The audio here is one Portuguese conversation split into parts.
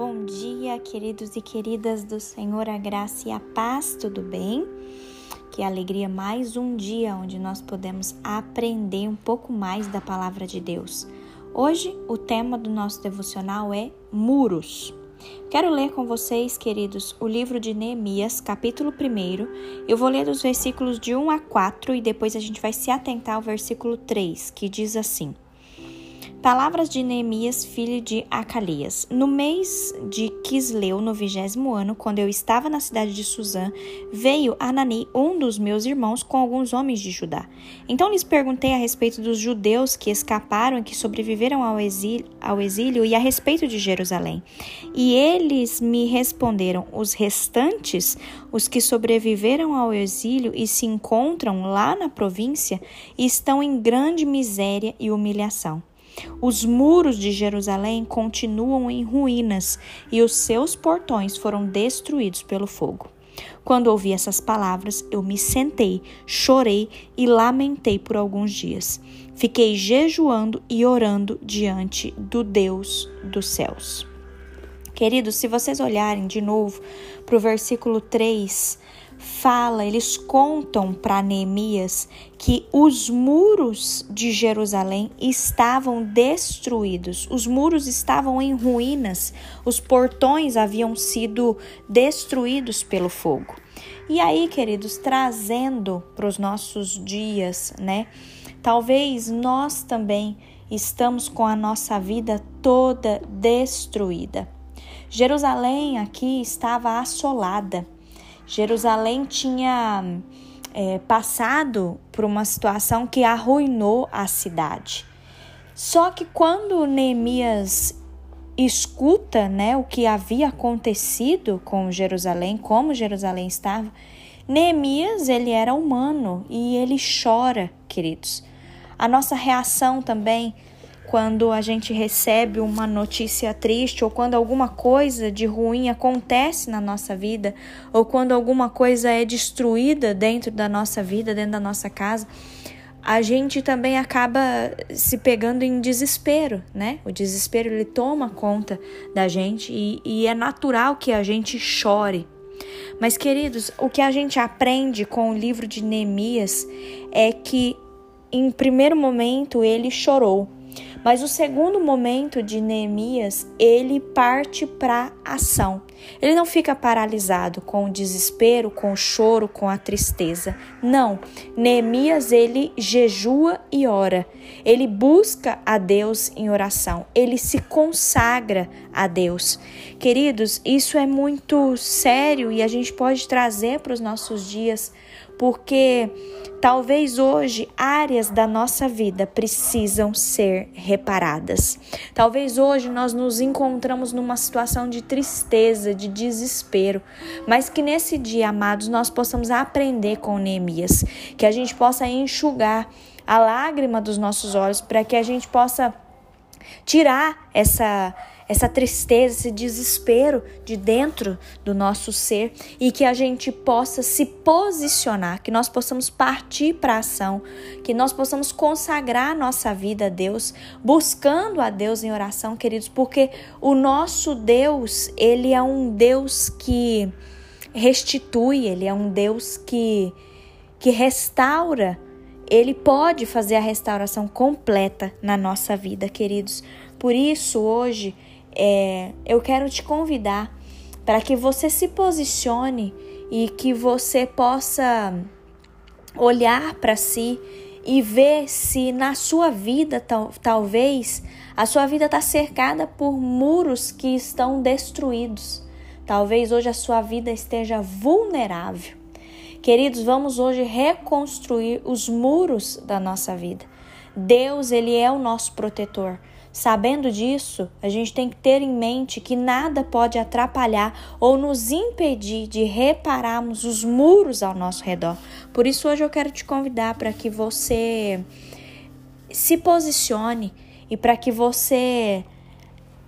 bom dia, queridos e queridas do Senhor, a graça e a paz, tudo bem? Que alegria, mais um dia onde nós podemos aprender um pouco mais da palavra de Deus. Hoje, o tema do nosso devocional é muros. Quero ler com vocês, queridos, o livro de Neemias, capítulo 1. Eu vou ler dos versículos de 1 a 4 e depois a gente vai se atentar ao versículo 3, que diz assim: Palavras de Neemias, filho de Acalias. No mês de Quisleu, no vigésimo ano, quando eu estava na cidade de Suzã, veio Anani, um dos meus irmãos, com alguns homens de Judá. Então lhes perguntei a respeito dos judeus que escaparam e que sobreviveram ao exílio, ao exílio e a respeito de Jerusalém. E eles me responderam: os restantes, os que sobreviveram ao exílio e se encontram lá na província, estão em grande miséria e humilhação. Os muros de Jerusalém continuam em ruínas e os seus portões foram destruídos pelo fogo. Quando ouvi essas palavras, eu me sentei, chorei e lamentei por alguns dias. Fiquei jejuando e orando diante do Deus dos céus. Queridos, se vocês olharem de novo para o versículo 3, fala, eles contam para Neemias que os muros de Jerusalém estavam destruídos, os muros estavam em ruínas, os portões haviam sido destruídos pelo fogo. E aí, queridos, trazendo para os nossos dias, né? Talvez nós também estamos com a nossa vida toda destruída. Jerusalém aqui estava assolada Jerusalém tinha é, passado por uma situação que arruinou a cidade. Só que quando Neemias escuta né, o que havia acontecido com Jerusalém, como Jerusalém estava, Neemias ele era humano e ele chora, queridos. A nossa reação também quando a gente recebe uma notícia triste ou quando alguma coisa de ruim acontece na nossa vida ou quando alguma coisa é destruída dentro da nossa vida, dentro da nossa casa, a gente também acaba se pegando em desespero, né? O desespero ele toma conta da gente e, e é natural que a gente chore. Mas, queridos, o que a gente aprende com o livro de Neemias é que, em primeiro momento, ele chorou mas o segundo momento de Neemias, ele parte para ação. Ele não fica paralisado com o desespero, com o choro, com a tristeza. Não. Neemias ele jejua e ora. Ele busca a Deus em oração. Ele se consagra a Deus. Queridos, isso é muito sério e a gente pode trazer para os nossos dias porque talvez hoje áreas da nossa vida precisam ser reparadas. Talvez hoje nós nos encontramos numa situação de tristeza, de desespero, mas que nesse dia, amados, nós possamos aprender com Neemias, que a gente possa enxugar a lágrima dos nossos olhos para que a gente possa tirar essa essa tristeza, esse desespero de dentro do nosso ser e que a gente possa se posicionar, que nós possamos partir para a ação, que nós possamos consagrar nossa vida a Deus, buscando a Deus em oração, queridos, porque o nosso Deus, ele é um Deus que restitui, ele é um Deus que que restaura ele pode fazer a restauração completa na nossa vida, queridos. Por isso, hoje, é, eu quero te convidar para que você se posicione e que você possa olhar para si e ver se na sua vida tal, talvez a sua vida está cercada por muros que estão destruídos. Talvez hoje a sua vida esteja vulnerável. Queridos, vamos hoje reconstruir os muros da nossa vida. Deus, ele é o nosso protetor. Sabendo disso, a gente tem que ter em mente que nada pode atrapalhar ou nos impedir de repararmos os muros ao nosso redor. Por isso, hoje eu quero te convidar para que você se posicione e para que você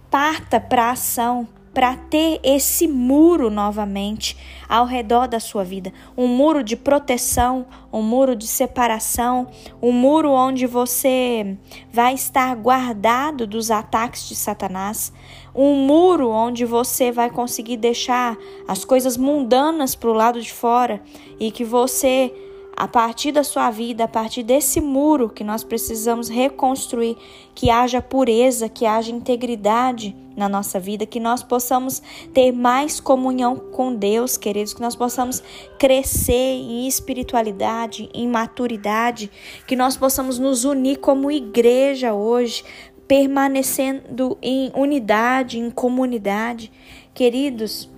parta para a ação para ter esse muro novamente ao redor da sua vida, um muro de proteção, um muro de separação, um muro onde você vai estar guardado dos ataques de Satanás, um muro onde você vai conseguir deixar as coisas mundanas para o lado de fora e que você a partir da sua vida, a partir desse muro que nós precisamos reconstruir, que haja pureza, que haja integridade na nossa vida, que nós possamos ter mais comunhão com Deus, queridos, que nós possamos crescer em espiritualidade, em maturidade, que nós possamos nos unir como igreja hoje, permanecendo em unidade, em comunidade. Queridos,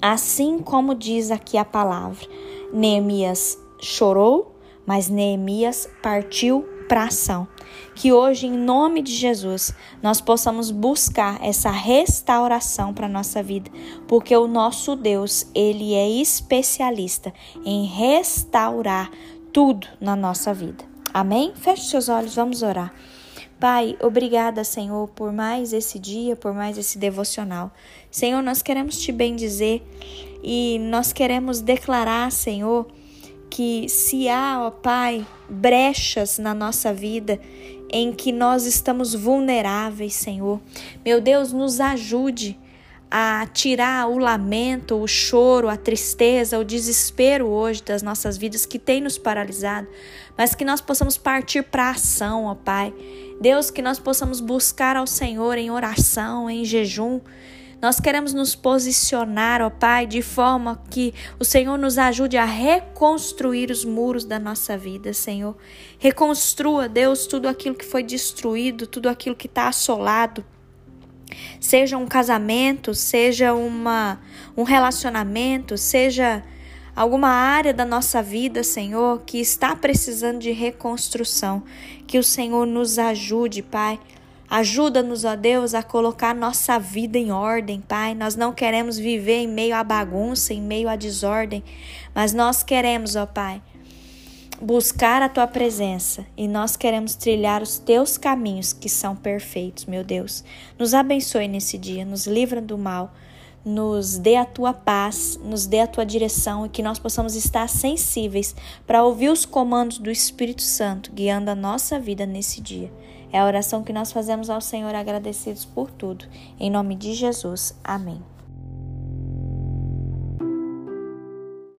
assim como diz aqui a palavra, Neemias chorou, mas Neemias partiu para ação. Que hoje, em nome de Jesus, nós possamos buscar essa restauração para nossa vida, porque o nosso Deus, ele é especialista em restaurar tudo na nossa vida. Amém? Feche seus olhos, vamos orar. Pai, obrigada, Senhor, por mais esse dia, por mais esse devocional. Senhor, nós queremos te bendizer e nós queremos declarar, Senhor, que se há, ó Pai, brechas na nossa vida em que nós estamos vulneráveis, Senhor, meu Deus, nos ajude a tirar o lamento, o choro, a tristeza, o desespero hoje das nossas vidas que tem nos paralisado, mas que nós possamos partir para a ação, ó Pai. Deus, que nós possamos buscar ao Senhor em oração, em jejum, nós queremos nos posicionar, ó Pai, de forma que o Senhor nos ajude a reconstruir os muros da nossa vida, Senhor. Reconstrua, Deus, tudo aquilo que foi destruído, tudo aquilo que está assolado. Seja um casamento, seja uma, um relacionamento, seja alguma área da nossa vida, Senhor, que está precisando de reconstrução. Que o Senhor nos ajude, Pai, Ajuda-nos, ó Deus, a colocar nossa vida em ordem, Pai. Nós não queremos viver em meio à bagunça, em meio à desordem, mas nós queremos, ó Pai, buscar a tua presença e nós queremos trilhar os teus caminhos que são perfeitos, meu Deus. Nos abençoe nesse dia, nos livra do mal, nos dê a tua paz, nos dê a tua direção e que nós possamos estar sensíveis para ouvir os comandos do Espírito Santo guiando a nossa vida nesse dia. É a oração que nós fazemos ao Senhor agradecidos por tudo. Em nome de Jesus. Amém.